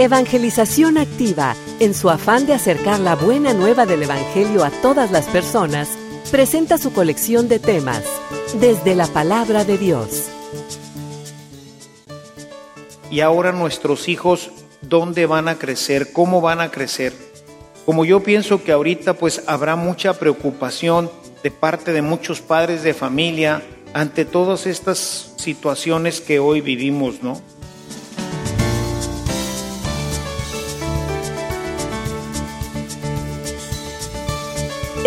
Evangelización Activa, en su afán de acercar la buena nueva del Evangelio a todas las personas, presenta su colección de temas, desde la palabra de Dios. Y ahora nuestros hijos, ¿dónde van a crecer? ¿Cómo van a crecer? Como yo pienso que ahorita pues habrá mucha preocupación de parte de muchos padres de familia ante todas estas situaciones que hoy vivimos, ¿no?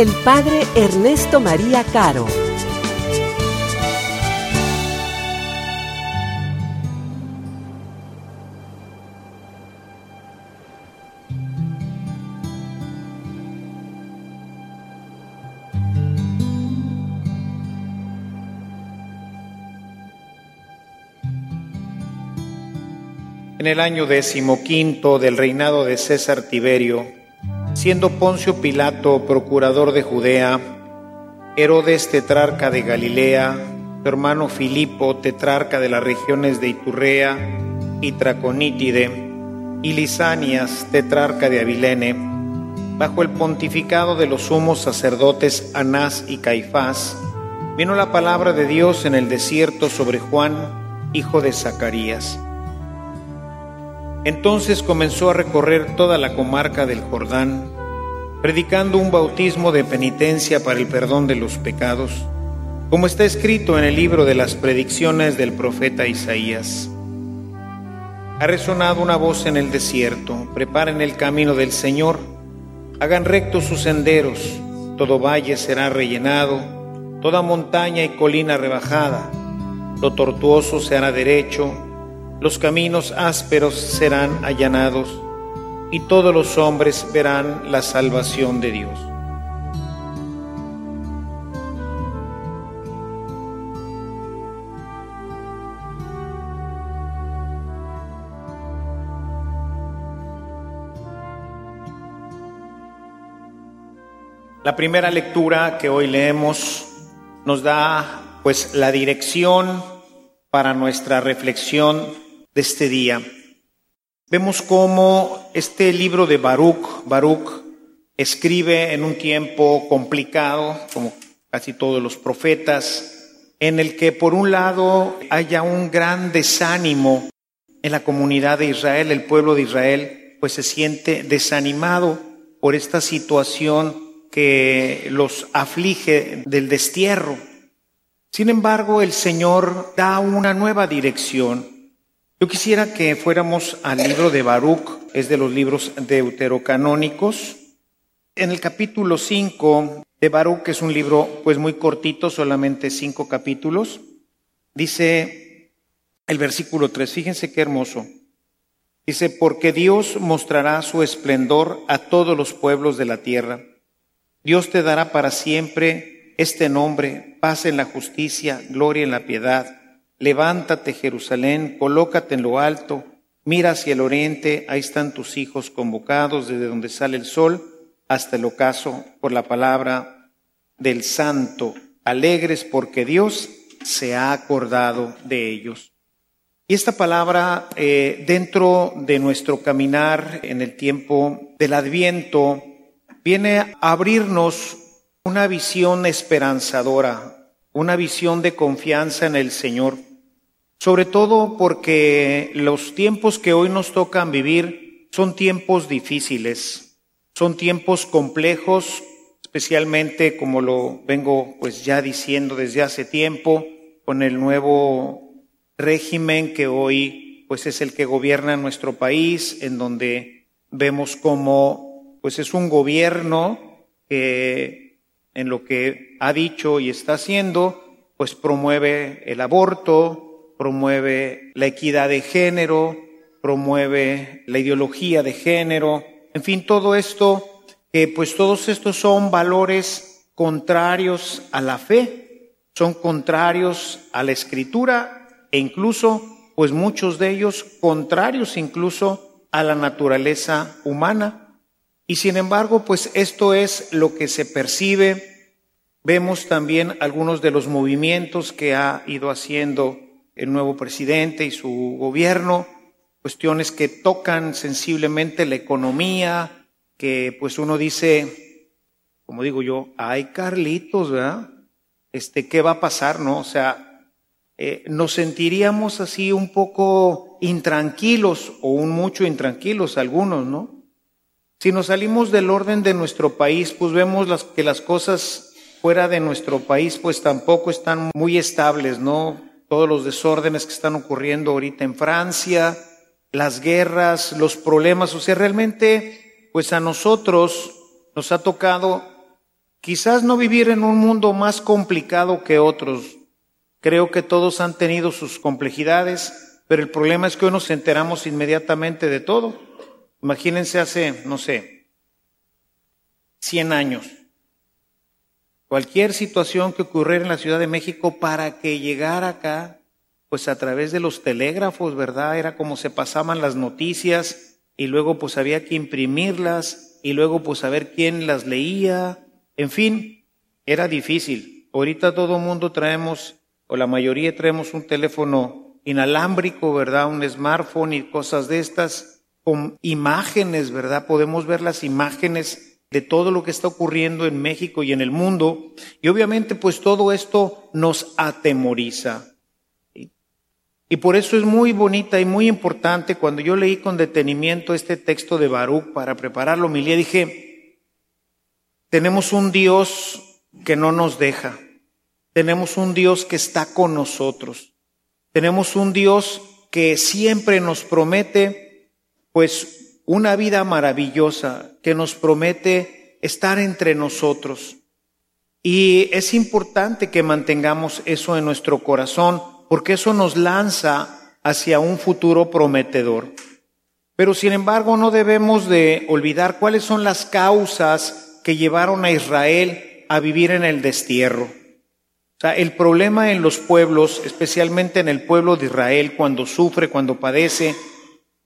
el Padre Ernesto María Caro. En el año decimoquinto del reinado de César Tiberio, siendo Poncio Pilato procurador de Judea, Herodes tetrarca de Galilea, su hermano Filipo tetrarca de las regiones de Iturrea y Traconítide, y Lisanias tetrarca de Abilene, bajo el pontificado de los sumos sacerdotes Anás y Caifás, vino la palabra de Dios en el desierto sobre Juan, hijo de Zacarías entonces comenzó a recorrer toda la comarca del Jordán, predicando un bautismo de penitencia para el perdón de los pecados, como está escrito en el libro de las predicciones del profeta Isaías. Ha resonado una voz en el desierto, preparen el camino del Señor, hagan rectos sus senderos, todo valle será rellenado, toda montaña y colina rebajada, lo tortuoso se hará derecho, los caminos ásperos serán allanados y todos los hombres verán la salvación de Dios. La primera lectura que hoy leemos nos da pues la dirección para nuestra reflexión de este día. Vemos cómo este libro de Baruch, Baruch escribe en un tiempo complicado, como casi todos los profetas, en el que por un lado haya un gran desánimo en la comunidad de Israel, el pueblo de Israel, pues se siente desanimado por esta situación que los aflige del destierro. Sin embargo, el Señor da una nueva dirección yo quisiera que fuéramos al libro de Baruch, es de los libros deuterocanónicos. En el capítulo 5 de Baruch, que es un libro pues muy cortito, solamente cinco capítulos, dice el versículo 3, fíjense qué hermoso. Dice, porque Dios mostrará su esplendor a todos los pueblos de la tierra. Dios te dará para siempre este nombre, paz en la justicia, gloria en la piedad Levántate, Jerusalén, colócate en lo alto, mira hacia el oriente, ahí están tus hijos convocados desde donde sale el sol hasta el ocaso por la palabra del santo, alegres porque Dios se ha acordado de ellos. Y esta palabra, eh, dentro de nuestro caminar en el tiempo del adviento, viene a abrirnos una visión esperanzadora, una visión de confianza en el Señor sobre todo porque los tiempos que hoy nos tocan vivir son tiempos difíciles, son tiempos complejos, especialmente como lo vengo pues ya diciendo desde hace tiempo con el nuevo régimen que hoy pues es el que gobierna nuestro país, en donde vemos como pues es un gobierno que en lo que ha dicho y está haciendo pues promueve el aborto, promueve la equidad de género, promueve la ideología de género, en fin, todo esto, que pues todos estos son valores contrarios a la fe, son contrarios a la escritura e incluso, pues muchos de ellos contrarios incluso a la naturaleza humana. Y sin embargo, pues esto es lo que se percibe. Vemos también algunos de los movimientos que ha ido haciendo el nuevo presidente y su gobierno, cuestiones que tocan sensiblemente la economía, que pues uno dice, como digo yo, ay Carlitos, ¿verdad? Este, ¿qué va a pasar, no? O sea, eh, nos sentiríamos así un poco intranquilos o un mucho intranquilos algunos, ¿no? Si nos salimos del orden de nuestro país, pues vemos las, que las cosas fuera de nuestro país pues tampoco están muy estables, ¿no? Todos los desórdenes que están ocurriendo ahorita en Francia, las guerras, los problemas, o sea, realmente, pues a nosotros nos ha tocado quizás no vivir en un mundo más complicado que otros. Creo que todos han tenido sus complejidades, pero el problema es que hoy nos enteramos inmediatamente de todo. Imagínense hace, no sé, 100 años cualquier situación que ocurriera en la Ciudad de México para que llegara acá, pues a través de los telégrafos, ¿verdad? Era como se pasaban las noticias y luego pues había que imprimirlas y luego pues saber quién las leía. En fin, era difícil. Ahorita todo mundo traemos, o la mayoría traemos un teléfono inalámbrico, ¿verdad? Un smartphone y cosas de estas, con imágenes, ¿verdad? Podemos ver las imágenes de todo lo que está ocurriendo en México y en el mundo. Y obviamente pues todo esto nos atemoriza. Y por eso es muy bonita y muy importante cuando yo leí con detenimiento este texto de Baruch para prepararlo, mi dije, tenemos un Dios que no nos deja, tenemos un Dios que está con nosotros, tenemos un Dios que siempre nos promete pues una vida maravillosa que nos promete estar entre nosotros. Y es importante que mantengamos eso en nuestro corazón, porque eso nos lanza hacia un futuro prometedor. Pero sin embargo no debemos de olvidar cuáles son las causas que llevaron a Israel a vivir en el destierro. O sea, el problema en los pueblos, especialmente en el pueblo de Israel, cuando sufre, cuando padece,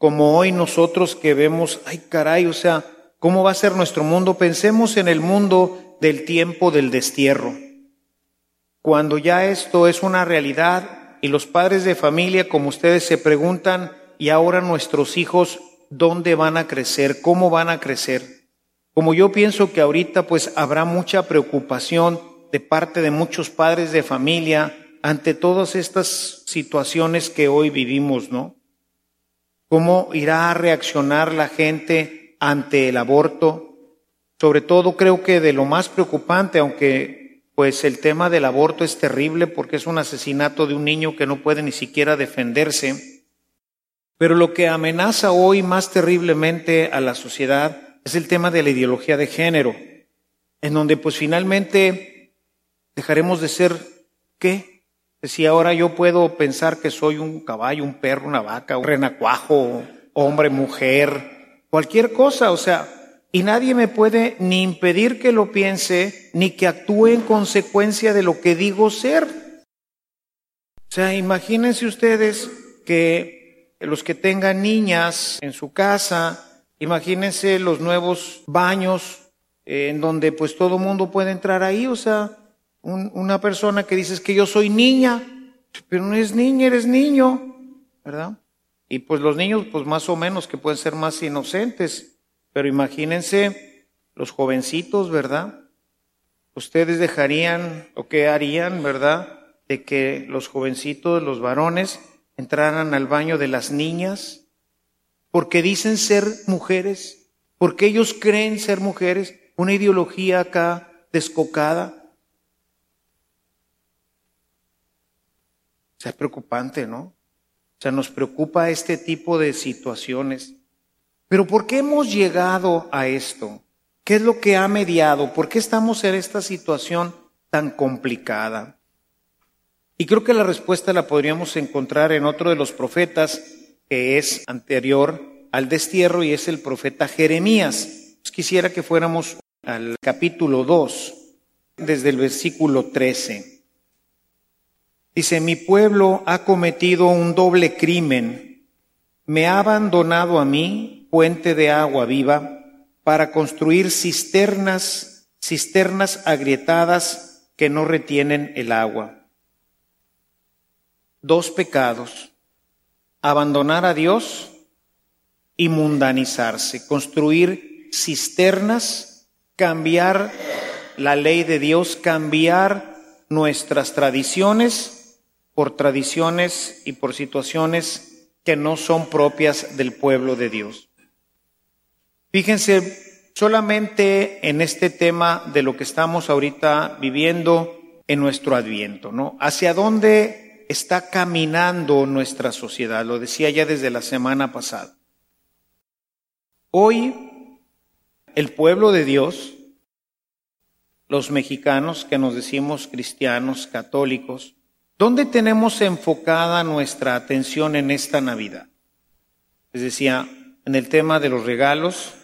como hoy nosotros que vemos, ay caray, o sea, ¿cómo va a ser nuestro mundo? Pensemos en el mundo del tiempo del destierro. Cuando ya esto es una realidad y los padres de familia, como ustedes se preguntan, y ahora nuestros hijos, ¿dónde van a crecer? ¿Cómo van a crecer? Como yo pienso que ahorita pues habrá mucha preocupación de parte de muchos padres de familia ante todas estas situaciones que hoy vivimos, ¿no? ¿Cómo irá a reaccionar la gente ante el aborto? Sobre todo creo que de lo más preocupante, aunque pues el tema del aborto es terrible porque es un asesinato de un niño que no puede ni siquiera defenderse, pero lo que amenaza hoy más terriblemente a la sociedad es el tema de la ideología de género, en donde pues finalmente dejaremos de ser ¿qué? Si ahora yo puedo pensar que soy un caballo, un perro, una vaca, un renacuajo, hombre, mujer, cualquier cosa, o sea, y nadie me puede ni impedir que lo piense, ni que actúe en consecuencia de lo que digo ser. O sea, imagínense ustedes que los que tengan niñas en su casa, imagínense los nuevos baños eh, en donde pues todo mundo puede entrar ahí, o sea, una persona que dices que yo soy niña, pero no es niña, eres niño, ¿verdad? Y pues los niños, pues más o menos que pueden ser más inocentes, pero imagínense los jovencitos, ¿verdad? Ustedes dejarían o qué harían, ¿verdad? De que los jovencitos, los varones, entraran al baño de las niñas, porque dicen ser mujeres, porque ellos creen ser mujeres, una ideología acá descocada. Sea, es preocupante, ¿no? O sea, nos preocupa este tipo de situaciones. Pero ¿por qué hemos llegado a esto? ¿Qué es lo que ha mediado? ¿Por qué estamos en esta situación tan complicada? Y creo que la respuesta la podríamos encontrar en otro de los profetas, que es anterior al destierro y es el profeta Jeremías. Pues quisiera que fuéramos al capítulo 2, desde el versículo 13. Dice, mi pueblo ha cometido un doble crimen, me ha abandonado a mí, puente de agua viva, para construir cisternas, cisternas agrietadas que no retienen el agua. Dos pecados, abandonar a Dios y mundanizarse, construir cisternas, cambiar la ley de Dios, cambiar nuestras tradiciones por tradiciones y por situaciones que no son propias del pueblo de Dios. Fíjense solamente en este tema de lo que estamos ahorita viviendo en nuestro adviento, ¿no? ¿Hacia dónde está caminando nuestra sociedad? Lo decía ya desde la semana pasada. Hoy el pueblo de Dios, los mexicanos que nos decimos cristianos, católicos, ¿dónde tenemos enfocada nuestra atención en esta Navidad? Les decía, en el tema de los regalos,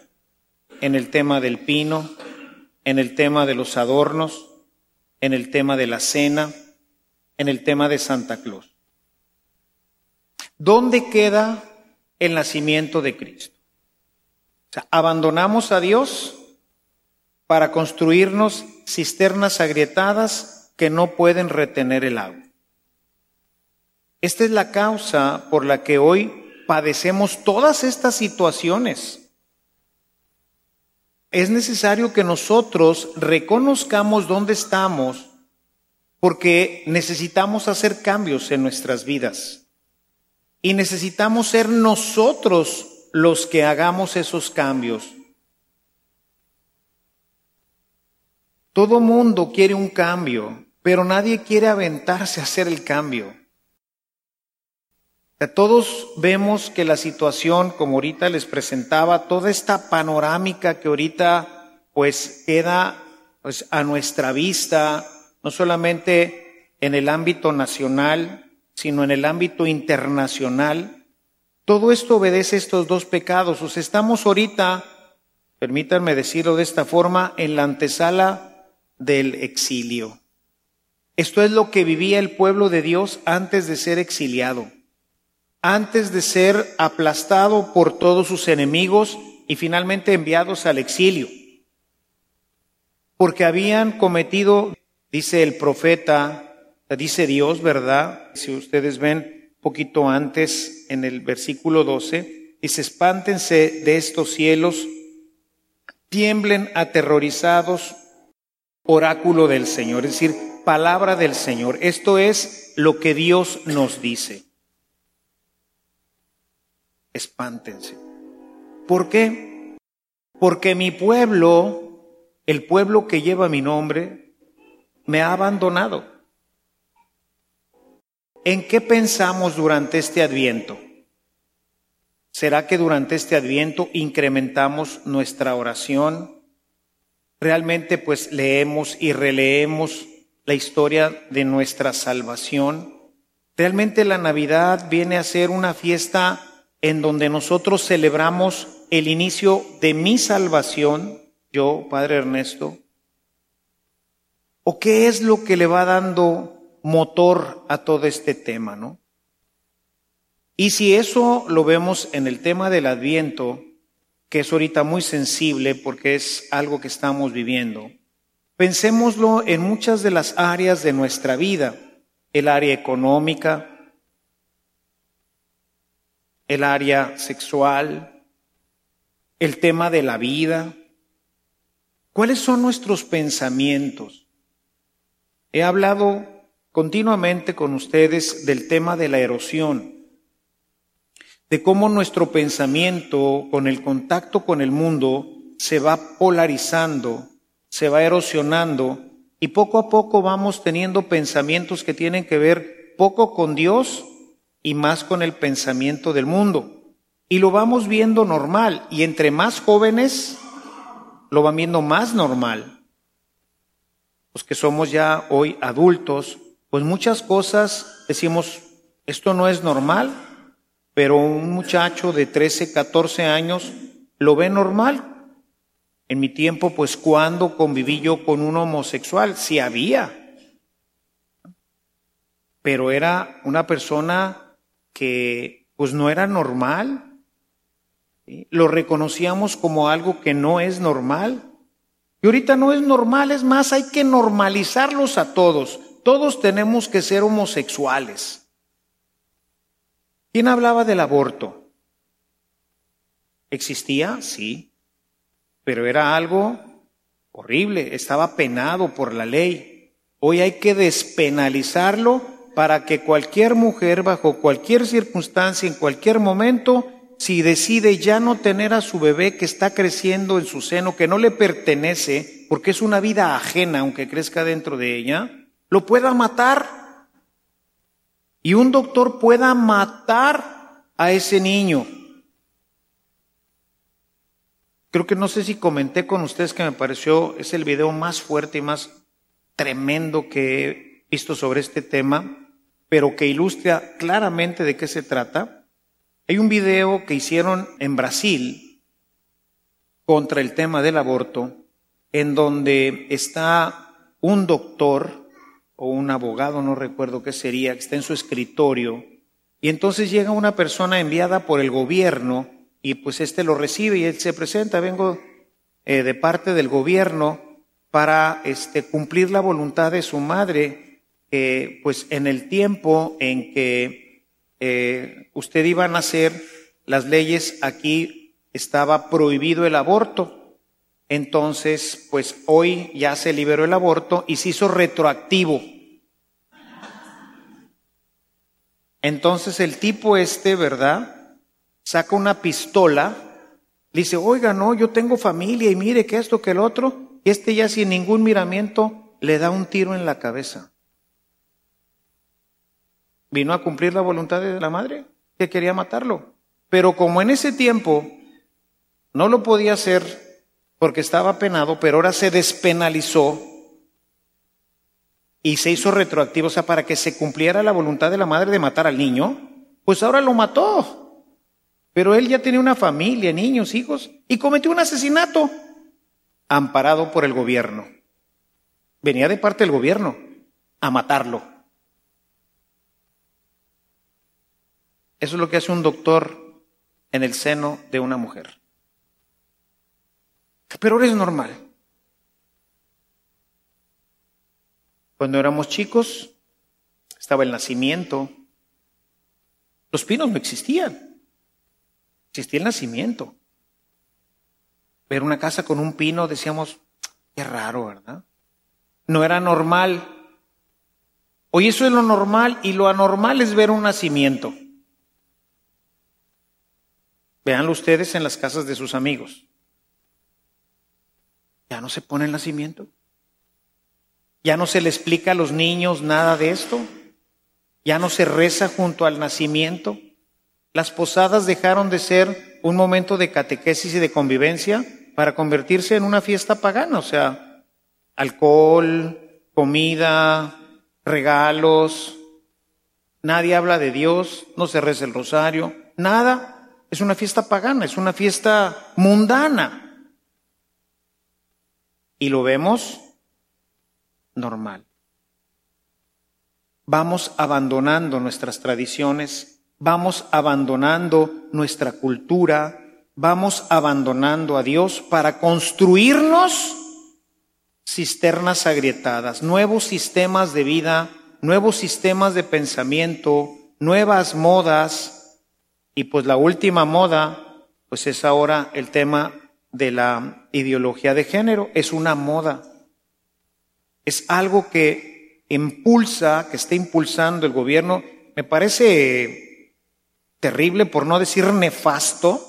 en el tema del pino, en el tema de los adornos, en el tema de la cena, en el tema de Santa Claus. ¿Dónde queda el nacimiento de Cristo? O sea, abandonamos a Dios para construirnos cisternas agrietadas que no pueden retener el agua. Esta es la causa por la que hoy padecemos todas estas situaciones. Es necesario que nosotros reconozcamos dónde estamos porque necesitamos hacer cambios en nuestras vidas y necesitamos ser nosotros los que hagamos esos cambios. Todo mundo quiere un cambio, pero nadie quiere aventarse a hacer el cambio. Todos vemos que la situación, como ahorita les presentaba, toda esta panorámica que ahorita pues queda pues, a nuestra vista, no solamente en el ámbito nacional, sino en el ámbito internacional, todo esto obedece a estos dos pecados. O sea, estamos ahorita, permítanme decirlo de esta forma, en la antesala del exilio. Esto es lo que vivía el pueblo de Dios antes de ser exiliado, antes de ser aplastado por todos sus enemigos y finalmente enviados al exilio. Porque habían cometido, dice el profeta, dice Dios, ¿verdad? Si ustedes ven poquito antes, en el versículo 12, dice, espántense de estos cielos, tiemblen aterrorizados, oráculo del Señor, es decir, palabra del Señor. Esto es lo que Dios nos dice. Espántense. ¿Por qué? Porque mi pueblo, el pueblo que lleva mi nombre, me ha abandonado. ¿En qué pensamos durante este adviento? ¿Será que durante este adviento incrementamos nuestra oración? ¿Realmente pues leemos y releemos la historia de nuestra salvación? ¿Realmente la Navidad viene a ser una fiesta en donde nosotros celebramos el inicio de mi salvación, yo, Padre Ernesto? ¿O qué es lo que le va dando motor a todo este tema, ¿no? Y si eso lo vemos en el tema del adviento, que es ahorita muy sensible porque es algo que estamos viviendo, pensémoslo en muchas de las áreas de nuestra vida, el área económica, el área sexual, el tema de la vida. ¿Cuáles son nuestros pensamientos? He hablado continuamente con ustedes del tema de la erosión, de cómo nuestro pensamiento con el contacto con el mundo se va polarizando, se va erosionando y poco a poco vamos teniendo pensamientos que tienen que ver poco con Dios y más con el pensamiento del mundo. Y lo vamos viendo normal y entre más jóvenes lo van viendo más normal. Los que somos ya hoy adultos, pues muchas cosas decimos, esto no es normal, pero un muchacho de 13, 14 años lo ve normal. En mi tiempo, pues cuando conviví yo con un homosexual, sí había, pero era una persona que pues no era normal. Lo reconocíamos como algo que no es normal. Y ahorita no es normal, es más, hay que normalizarlos a todos. Todos tenemos que ser homosexuales. ¿Quién hablaba del aborto? ¿Existía? Sí, pero era algo horrible, estaba penado por la ley. Hoy hay que despenalizarlo para que cualquier mujer, bajo cualquier circunstancia, en cualquier momento, si decide ya no tener a su bebé que está creciendo en su seno, que no le pertenece, porque es una vida ajena, aunque crezca dentro de ella, lo pueda matar. Y un doctor pueda matar a ese niño. Creo que no sé si comenté con ustedes que me pareció, es el video más fuerte y más tremendo que he visto sobre este tema, pero que ilustra claramente de qué se trata. Hay un video que hicieron en Brasil contra el tema del aborto, en donde está un doctor o un abogado, no recuerdo qué sería, que está en su escritorio, y entonces llega una persona enviada por el gobierno y pues este lo recibe y él se presenta, vengo eh, de parte del gobierno para este, cumplir la voluntad de su madre, pues en el tiempo en que eh, usted iba a nacer, las leyes aquí estaba prohibido el aborto. Entonces, pues hoy ya se liberó el aborto y se hizo retroactivo. Entonces el tipo este, ¿verdad? Saca una pistola, dice, oiga, no, yo tengo familia y mire que esto, que el otro, y este ya sin ningún miramiento le da un tiro en la cabeza. Vino a cumplir la voluntad de la madre que quería matarlo. Pero como en ese tiempo no lo podía hacer porque estaba penado, pero ahora se despenalizó y se hizo retroactivo, o sea, para que se cumpliera la voluntad de la madre de matar al niño, pues ahora lo mató. Pero él ya tenía una familia, niños, hijos, y cometió un asesinato amparado por el gobierno. Venía de parte del gobierno a matarlo. Eso es lo que hace un doctor en el seno de una mujer. Pero ahora es normal. Cuando éramos chicos, estaba el nacimiento. Los pinos no existían. Existía el nacimiento. Ver una casa con un pino, decíamos, qué raro, ¿verdad? No era normal. Hoy eso es lo normal y lo anormal es ver un nacimiento. Veanlo ustedes en las casas de sus amigos. Ya no se pone el nacimiento. Ya no se le explica a los niños nada de esto. Ya no se reza junto al nacimiento. Las posadas dejaron de ser un momento de catequesis y de convivencia para convertirse en una fiesta pagana, o sea, alcohol, comida, regalos. Nadie habla de Dios, no se reza el rosario, nada es una fiesta pagana, es una fiesta mundana. Y lo vemos normal. Vamos abandonando nuestras tradiciones, vamos abandonando nuestra cultura, vamos abandonando a Dios para construirnos cisternas agrietadas, nuevos sistemas de vida, nuevos sistemas de pensamiento, nuevas modas, y pues la última moda, pues es ahora el tema de la ideología de género. Es una moda. Es algo que impulsa, que está impulsando el gobierno. Me parece terrible, por no decir nefasto,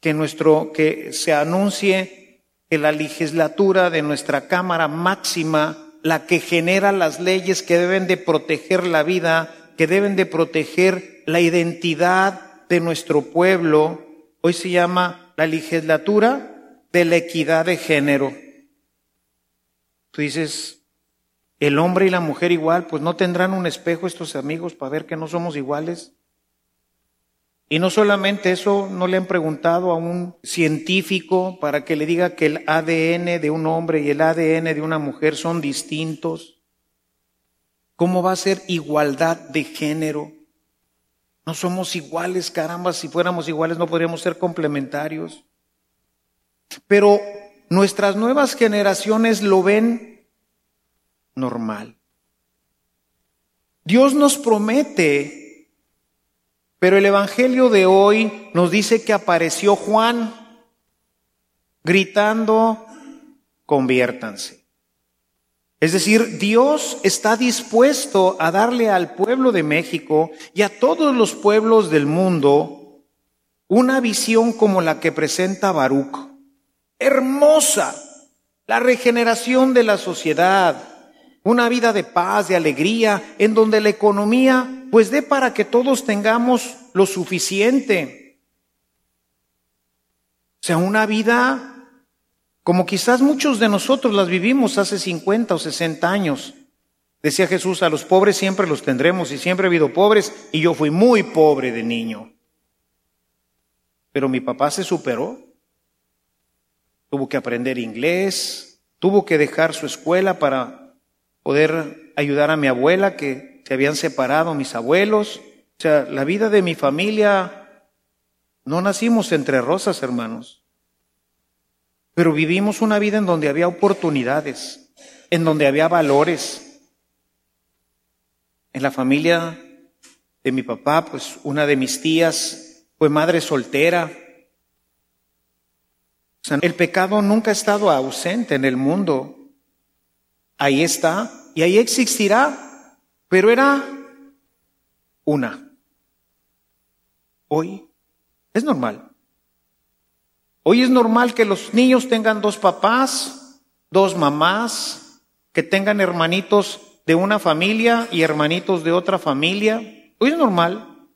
que nuestro, que se anuncie que la legislatura de nuestra Cámara máxima, la que genera las leyes que deben de proteger la vida, que deben de proteger la identidad de nuestro pueblo, hoy se llama la legislatura de la equidad de género. Tú dices, el hombre y la mujer igual, pues no tendrán un espejo estos amigos para ver que no somos iguales. Y no solamente eso, no le han preguntado a un científico para que le diga que el ADN de un hombre y el ADN de una mujer son distintos. ¿Cómo va a ser igualdad de género? No somos iguales, caramba, si fuéramos iguales no podríamos ser complementarios. Pero nuestras nuevas generaciones lo ven normal. Dios nos promete pero el Evangelio de hoy nos dice que apareció Juan gritando, conviértanse. Es decir, Dios está dispuesto a darle al pueblo de México y a todos los pueblos del mundo una visión como la que presenta Baruch. Hermosa, la regeneración de la sociedad, una vida de paz, de alegría, en donde la economía pues dé para que todos tengamos lo suficiente. O sea, una vida como quizás muchos de nosotros las vivimos hace 50 o 60 años. Decía Jesús, a los pobres siempre los tendremos y siempre ha habido pobres y yo fui muy pobre de niño. Pero mi papá se superó. Tuvo que aprender inglés, tuvo que dejar su escuela para poder ayudar a mi abuela que se habían separado mis abuelos. O sea, la vida de mi familia, no nacimos entre rosas, hermanos, pero vivimos una vida en donde había oportunidades, en donde había valores. En la familia de mi papá, pues una de mis tías fue madre soltera. O sea, el pecado nunca ha estado ausente en el mundo ahí está y ahí existirá, pero era una. Hoy es normal. Hoy es normal que los niños tengan dos papás, dos mamás, que tengan hermanitos de una familia y hermanitos de otra familia. Hoy es normal.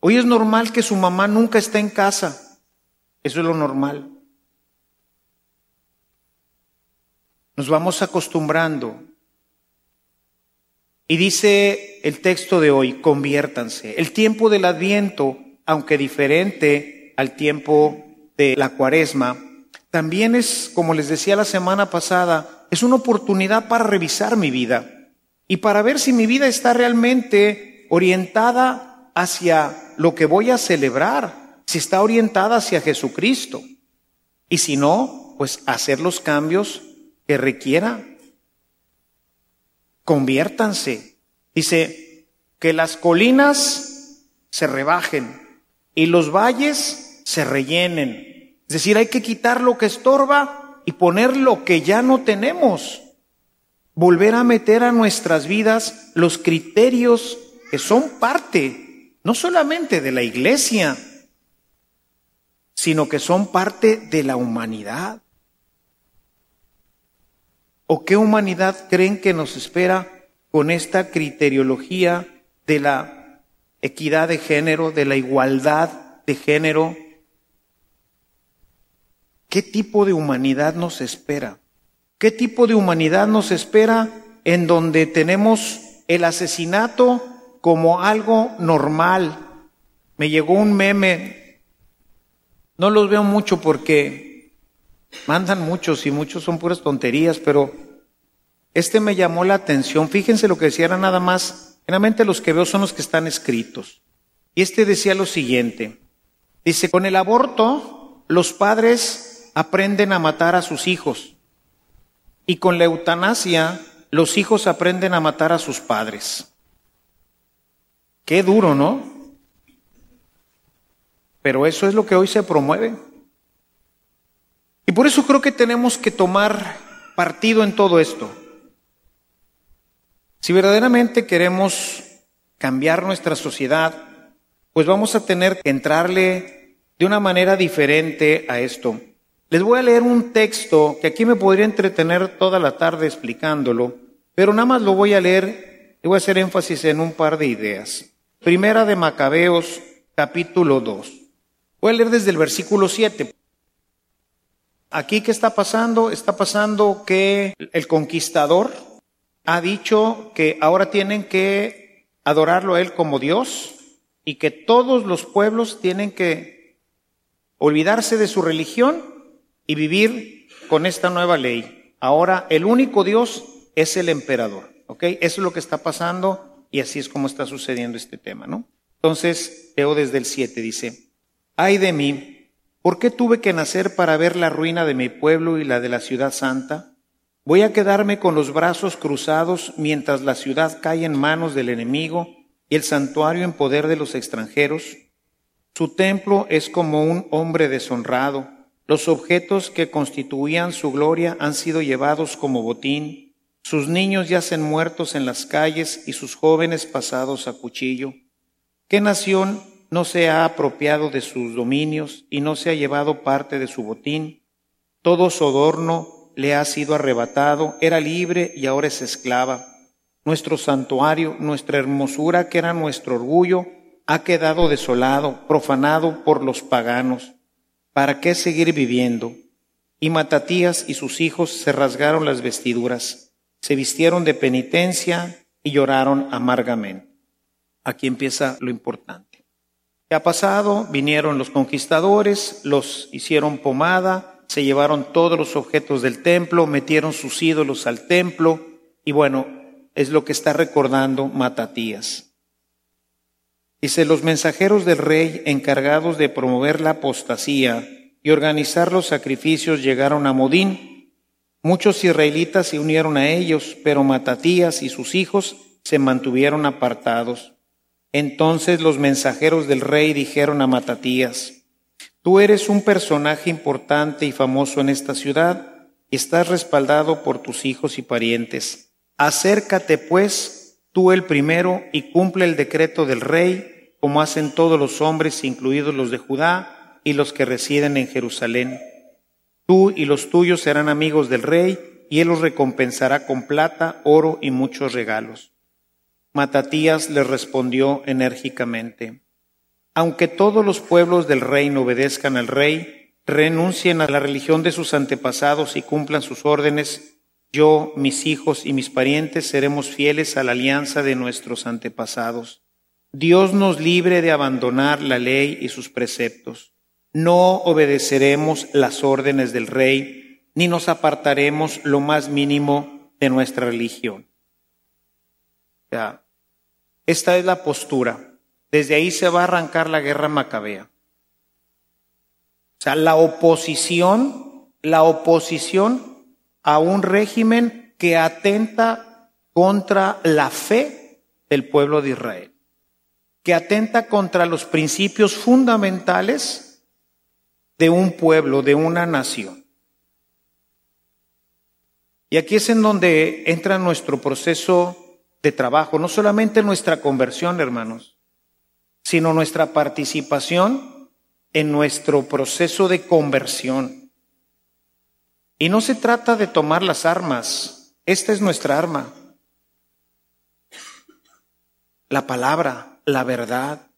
Hoy es normal que su mamá nunca esté en casa. Eso es lo normal. Nos vamos acostumbrando. Y dice el texto de hoy, conviértanse. El tiempo del adviento, aunque diferente al tiempo de la cuaresma, también es, como les decía la semana pasada, es una oportunidad para revisar mi vida y para ver si mi vida está realmente orientada hacia lo que voy a celebrar, si está orientada hacia Jesucristo. Y si no, pues hacer los cambios que requiera. Conviértanse. Dice, que las colinas se rebajen y los valles se rellenen. Es decir, hay que quitar lo que estorba y poner lo que ya no tenemos. Volver a meter a nuestras vidas los criterios que son parte, no solamente de la iglesia, sino que son parte de la humanidad. ¿O qué humanidad creen que nos espera con esta criteriología de la equidad de género, de la igualdad de género? ¿Qué tipo de humanidad nos espera? ¿Qué tipo de humanidad nos espera en donde tenemos el asesinato como algo normal? Me llegó un meme, no los veo mucho porque Mandan muchos y muchos son puras tonterías, pero este me llamó la atención. Fíjense lo que decía, era nada más, generalmente los que veo son los que están escritos. Y este decía lo siguiente. Dice, con el aborto los padres aprenden a matar a sus hijos y con la eutanasia los hijos aprenden a matar a sus padres. Qué duro, ¿no? Pero eso es lo que hoy se promueve. Y por eso creo que tenemos que tomar partido en todo esto. Si verdaderamente queremos cambiar nuestra sociedad, pues vamos a tener que entrarle de una manera diferente a esto. Les voy a leer un texto que aquí me podría entretener toda la tarde explicándolo, pero nada más lo voy a leer y voy a hacer énfasis en un par de ideas. Primera de Macabeos, capítulo 2. Voy a leer desde el versículo 7. Aquí, ¿qué está pasando? Está pasando que el conquistador ha dicho que ahora tienen que adorarlo a Él como Dios y que todos los pueblos tienen que olvidarse de su religión y vivir con esta nueva ley. Ahora el único Dios es el emperador, ¿ok? Eso es lo que está pasando y así es como está sucediendo este tema, ¿no? Entonces, leo desde el 7, dice, ay de mí, ¿por qué tuve que nacer para ver la ruina de mi pueblo y la de la ciudad santa? Voy a quedarme con los brazos cruzados mientras la ciudad cae en manos del enemigo y el santuario en poder de los extranjeros. Su templo es como un hombre deshonrado. Los objetos que constituían su gloria han sido llevados como botín. Sus niños yacen muertos en las calles y sus jóvenes pasados a cuchillo. ¿Qué nación no se ha apropiado de sus dominios y no se ha llevado parte de su botín? Todo su adorno le ha sido arrebatado, era libre y ahora es esclava. Nuestro santuario, nuestra hermosura, que era nuestro orgullo, ha quedado desolado, profanado por los paganos. ¿Para qué seguir viviendo? Y Matatías y sus hijos se rasgaron las vestiduras, se vistieron de penitencia y lloraron amargamente. Aquí empieza lo importante. ¿Qué ha pasado? Vinieron los conquistadores, los hicieron pomada, se llevaron todos los objetos del templo, metieron sus ídolos al templo y bueno, es lo que está recordando Matatías. Dice, los mensajeros del rey encargados de promover la apostasía y organizar los sacrificios llegaron a Modín. Muchos israelitas se unieron a ellos, pero Matatías y sus hijos se mantuvieron apartados. Entonces los mensajeros del rey dijeron a Matatías, Tú eres un personaje importante y famoso en esta ciudad, y estás respaldado por tus hijos y parientes. Acércate pues tú el primero y cumple el decreto del rey, como hacen todos los hombres, incluidos los de Judá y los que residen en Jerusalén. Tú y los tuyos serán amigos del rey, y él los recompensará con plata, oro y muchos regalos. Matatías le respondió enérgicamente, aunque todos los pueblos del reino obedezcan al rey, renuncien a la religión de sus antepasados y cumplan sus órdenes, yo, mis hijos y mis parientes seremos fieles a la alianza de nuestros antepasados. Dios nos libre de abandonar la ley y sus preceptos. No obedeceremos las órdenes del rey, ni nos apartaremos lo más mínimo de nuestra religión. Esta es la postura. Desde ahí se va a arrancar la guerra macabea. O sea, la oposición, la oposición a un régimen que atenta contra la fe del pueblo de Israel, que atenta contra los principios fundamentales de un pueblo, de una nación. Y aquí es en donde entra nuestro proceso de trabajo, no solamente nuestra conversión, hermanos, sino nuestra participación en nuestro proceso de conversión. Y no se trata de tomar las armas, esta es nuestra arma. La palabra, la verdad.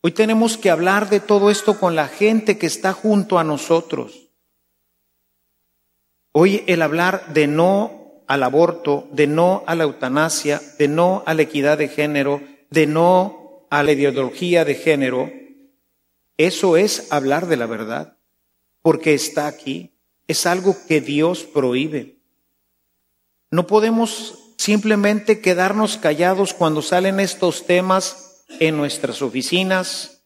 Hoy tenemos que hablar de todo esto con la gente que está junto a nosotros. Hoy el hablar de no al aborto, de no a la eutanasia, de no a la equidad de género, de no a la ideología de género, eso es hablar de la verdad, porque está aquí, es algo que Dios prohíbe. No podemos simplemente quedarnos callados cuando salen estos temas en nuestras oficinas,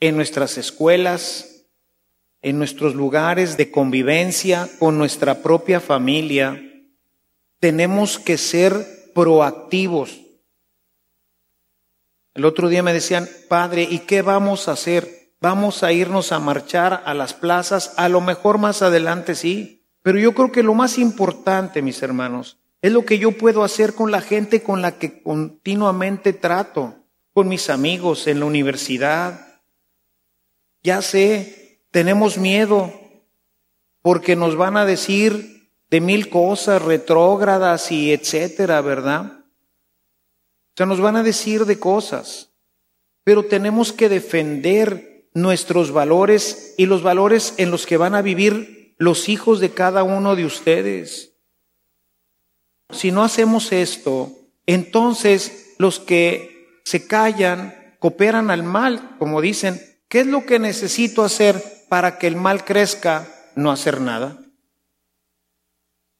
en nuestras escuelas, en nuestros lugares de convivencia con nuestra propia familia, tenemos que ser proactivos. El otro día me decían, Padre, ¿y qué vamos a hacer? Vamos a irnos a marchar a las plazas, a lo mejor más adelante sí, pero yo creo que lo más importante, mis hermanos, es lo que yo puedo hacer con la gente con la que continuamente trato, con mis amigos en la universidad. Ya sé, tenemos miedo porque nos van a decir de mil cosas retrógradas y etcétera, ¿verdad? O sea, nos van a decir de cosas, pero tenemos que defender nuestros valores y los valores en los que van a vivir los hijos de cada uno de ustedes. Si no hacemos esto, entonces los que se callan, cooperan al mal, como dicen, ¿qué es lo que necesito hacer para que el mal crezca? No hacer nada.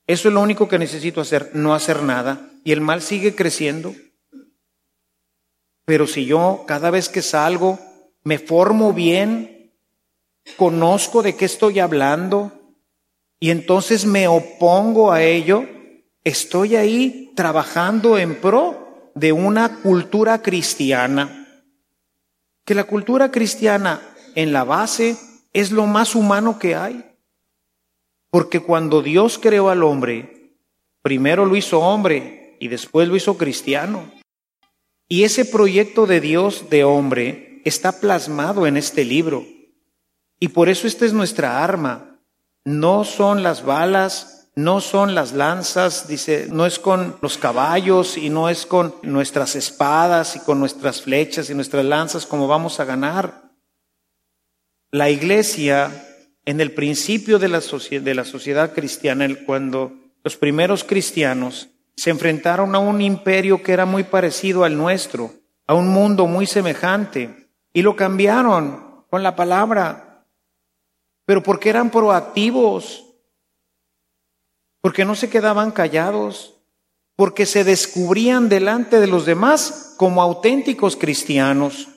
Eso es lo único que necesito hacer, no hacer nada. Y el mal sigue creciendo. Pero si yo cada vez que salgo me formo bien, conozco de qué estoy hablando y entonces me opongo a ello, estoy ahí trabajando en pro de una cultura cristiana. Que la cultura cristiana en la base es lo más humano que hay. Porque cuando Dios creó al hombre, primero lo hizo hombre y después lo hizo cristiano. Y ese proyecto de Dios de hombre está plasmado en este libro. Y por eso esta es nuestra arma. No son las balas, no son las lanzas, dice, no es con los caballos y no es con nuestras espadas y con nuestras flechas y nuestras lanzas como vamos a ganar. La iglesia, en el principio de la, sociedad cristiana, cuando los primeros cristianos se enfrentaron a un imperio que era muy parecido al nuestro, a un mundo muy semejante, y lo cambiaron con la palabra, pero porque eran proactivos, porque no se quedaban callados, porque se descubrían delante de los demás como auténticos cristianos.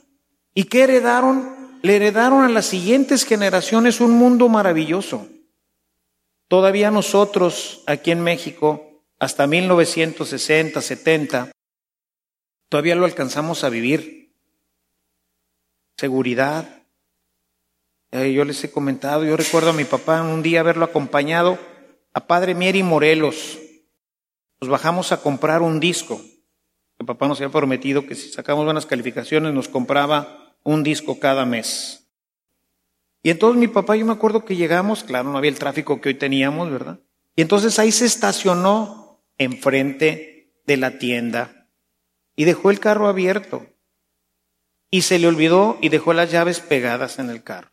¿Y qué heredaron? Le heredaron a las siguientes generaciones un mundo maravilloso. Todavía nosotros aquí en México hasta 1960, 70, todavía lo alcanzamos a vivir. Seguridad. Eh, yo les he comentado, yo recuerdo a mi papá un día haberlo acompañado a Padre Mieri Morelos. Nos bajamos a comprar un disco. El papá nos había prometido que si sacamos buenas calificaciones nos compraba un disco cada mes. Y entonces mi papá, yo me acuerdo que llegamos, claro, no había el tráfico que hoy teníamos, ¿verdad? Y entonces ahí se estacionó enfrente de la tienda y dejó el carro abierto y se le olvidó y dejó las llaves pegadas en el carro.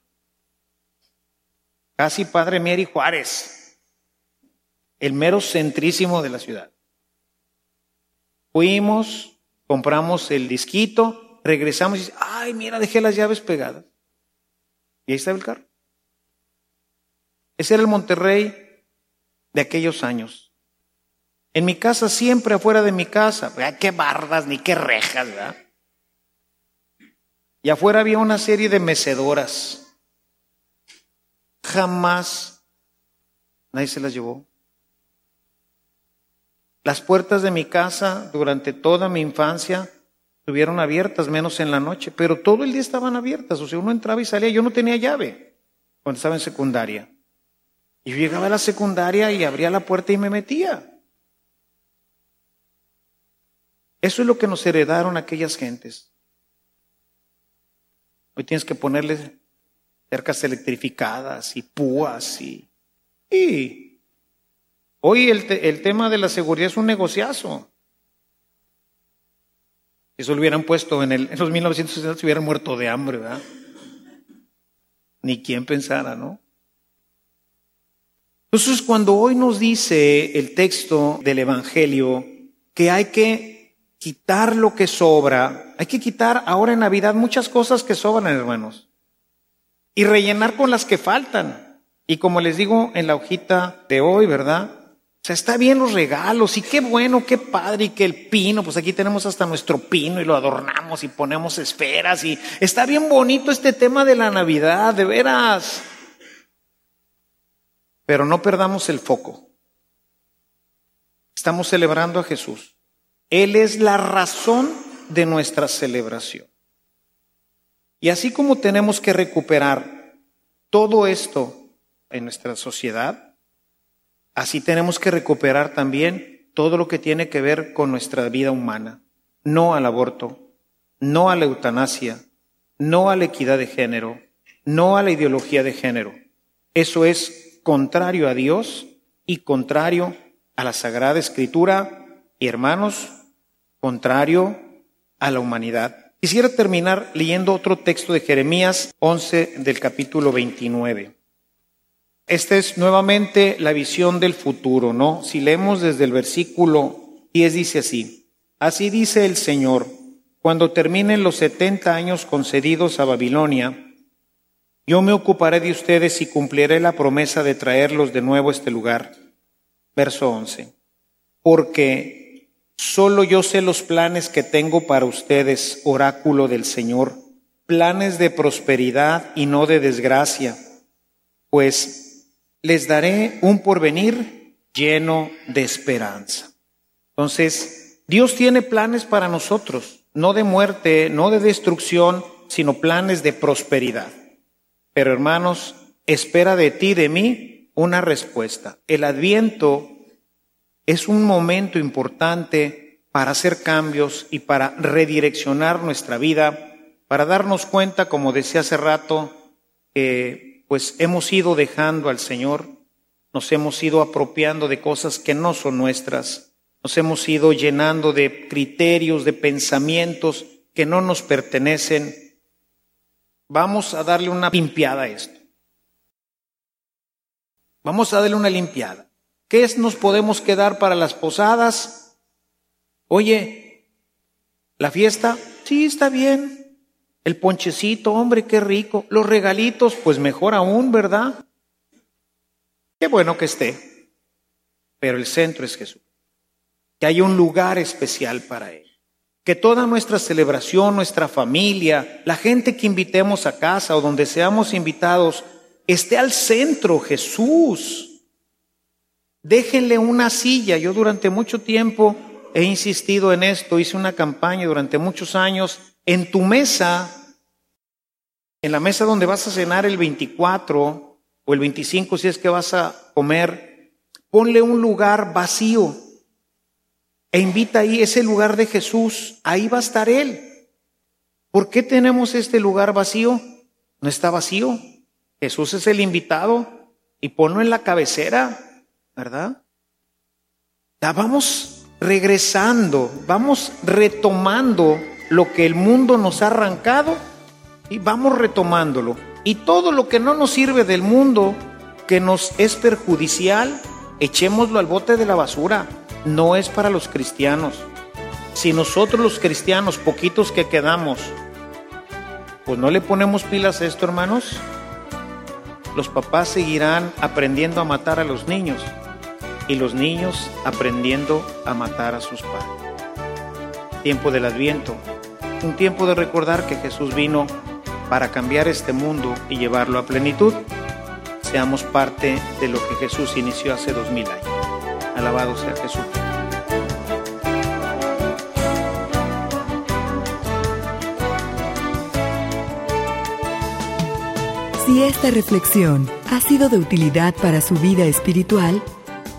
Casi Padre Mieri Juárez, el mero centrísimo de la ciudad. Fuimos, compramos el disquito, regresamos y dice, ay, mira, dejé las llaves pegadas. Y ahí estaba el carro. Ese era el Monterrey de aquellos años. En mi casa, siempre afuera de mi casa. Qué bardas ni qué rejas, ¿verdad? Y afuera había una serie de mecedoras. Jamás nadie se las llevó. Las puertas de mi casa durante toda mi infancia estuvieron abiertas, menos en la noche, pero todo el día estaban abiertas. O sea, uno entraba y salía. Yo no tenía llave cuando estaba en secundaria. Y yo llegaba a la secundaria y abría la puerta y me metía. Eso es lo que nos heredaron aquellas gentes. Hoy tienes que ponerle cercas electrificadas y púas y... y hoy el, el tema de la seguridad es un negociazo. Eso lo hubieran puesto en, el, en los 1960 se hubieran muerto de hambre, ¿verdad? Ni quien pensara, ¿no? Entonces, cuando hoy nos dice el texto del Evangelio que hay que quitar lo que sobra. Hay que quitar ahora en Navidad muchas cosas que sobran, hermanos. Y rellenar con las que faltan. Y como les digo en la hojita de hoy, ¿verdad? O sea, está bien los regalos y qué bueno, qué padre y que el pino, pues aquí tenemos hasta nuestro pino y lo adornamos y ponemos esferas y está bien bonito este tema de la Navidad, de veras. Pero no perdamos el foco. Estamos celebrando a Jesús. Él es la razón de nuestra celebración. Y así como tenemos que recuperar todo esto en nuestra sociedad, así tenemos que recuperar también todo lo que tiene que ver con nuestra vida humana. No al aborto, no a la eutanasia, no a la equidad de género, no a la ideología de género. Eso es contrario a Dios y contrario a la Sagrada Escritura. Y hermanos, contrario a la humanidad. Quisiera terminar leyendo otro texto de Jeremías 11 del capítulo 29. Esta es nuevamente la visión del futuro, ¿no? Si leemos desde el versículo 10 dice así, así dice el Señor, cuando terminen los setenta años concedidos a Babilonia, yo me ocuparé de ustedes y cumpliré la promesa de traerlos de nuevo a este lugar. Verso 11. Porque solo yo sé los planes que tengo para ustedes, oráculo del Señor, planes de prosperidad y no de desgracia, pues les daré un porvenir lleno de esperanza. Entonces, Dios tiene planes para nosotros, no de muerte, no de destrucción, sino planes de prosperidad. Pero hermanos, espera de ti, de mí, una respuesta. El adviento es un momento importante para hacer cambios y para redireccionar nuestra vida, para darnos cuenta, como decía hace rato, que pues hemos ido dejando al Señor, nos hemos ido apropiando de cosas que no son nuestras, nos hemos ido llenando de criterios, de pensamientos que no nos pertenecen Vamos a darle una limpiada a esto. Vamos a darle una limpiada. ¿Qué nos podemos quedar para las posadas? Oye, ¿la fiesta? Sí, está bien. El ponchecito, hombre, qué rico. Los regalitos, pues mejor aún, ¿verdad? Qué bueno que esté. Pero el centro es Jesús. Que haya un lugar especial para él que toda nuestra celebración, nuestra familia, la gente que invitemos a casa o donde seamos invitados, esté al centro Jesús. Déjenle una silla. Yo durante mucho tiempo he insistido en esto, hice una campaña durante muchos años. En tu mesa, en la mesa donde vas a cenar el 24 o el 25 si es que vas a comer, ponle un lugar vacío e invita ahí ese lugar de Jesús, ahí va a estar Él. ¿Por qué tenemos este lugar vacío? No está vacío. Jesús es el invitado y ponlo en la cabecera, ¿verdad? Ya vamos regresando, vamos retomando lo que el mundo nos ha arrancado y vamos retomándolo. Y todo lo que no nos sirve del mundo, que nos es perjudicial, echémoslo al bote de la basura no es para los cristianos. Si nosotros los cristianos, poquitos que quedamos, pues no le ponemos pilas a esto, hermanos, los papás seguirán aprendiendo a matar a los niños y los niños aprendiendo a matar a sus padres. Tiempo del adviento, un tiempo de recordar que Jesús vino para cambiar este mundo y llevarlo a plenitud. Seamos parte de lo que Jesús inició hace dos mil años. Alabado sea Jesús. Si esta reflexión ha sido de utilidad para su vida espiritual,